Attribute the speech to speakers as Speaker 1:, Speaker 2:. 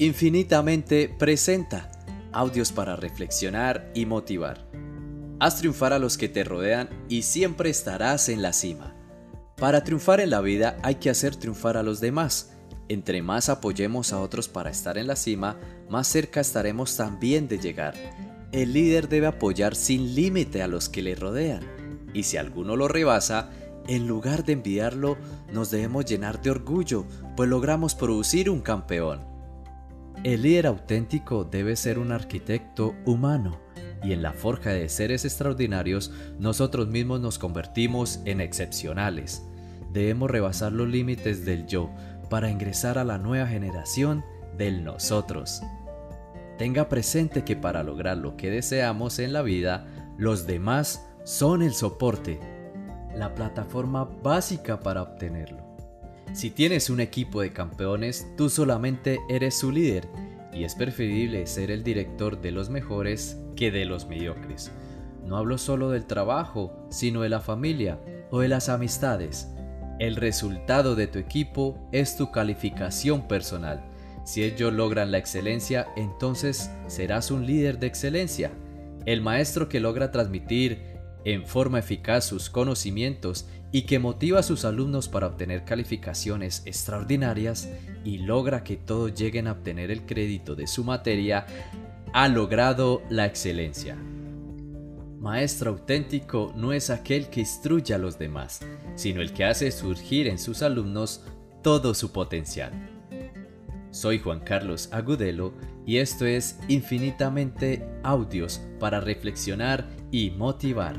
Speaker 1: Infinitamente presenta audios para reflexionar y motivar. Haz triunfar a los que te rodean y siempre estarás en la cima. Para triunfar en la vida hay que hacer triunfar a los demás. Entre más apoyemos a otros para estar en la cima, más cerca estaremos también de llegar. El líder debe apoyar sin límite a los que le rodean. Y si alguno lo rebasa, en lugar de envidiarlo, nos debemos llenar de orgullo, pues logramos producir un campeón. El líder auténtico debe ser un arquitecto humano y en la forja de seres extraordinarios nosotros mismos nos convertimos en excepcionales. Debemos rebasar los límites del yo para ingresar a la nueva generación del nosotros. Tenga presente que para lograr lo que deseamos en la vida, los demás son el soporte, la plataforma básica para obtenerlo. Si tienes un equipo de campeones, tú solamente eres su líder y es preferible ser el director de los mejores que de los mediocres. No hablo solo del trabajo, sino de la familia o de las amistades. El resultado de tu equipo es tu calificación personal. Si ellos logran la excelencia, entonces serás un líder de excelencia. El maestro que logra transmitir en forma eficaz sus conocimientos y que motiva a sus alumnos para obtener calificaciones extraordinarias y logra que todos lleguen a obtener el crédito de su materia, ha logrado la excelencia. Maestro auténtico no es aquel que instruye a los demás, sino el que hace surgir en sus alumnos todo su potencial. Soy Juan Carlos Agudelo y esto es Infinitamente Audios para reflexionar y motivar.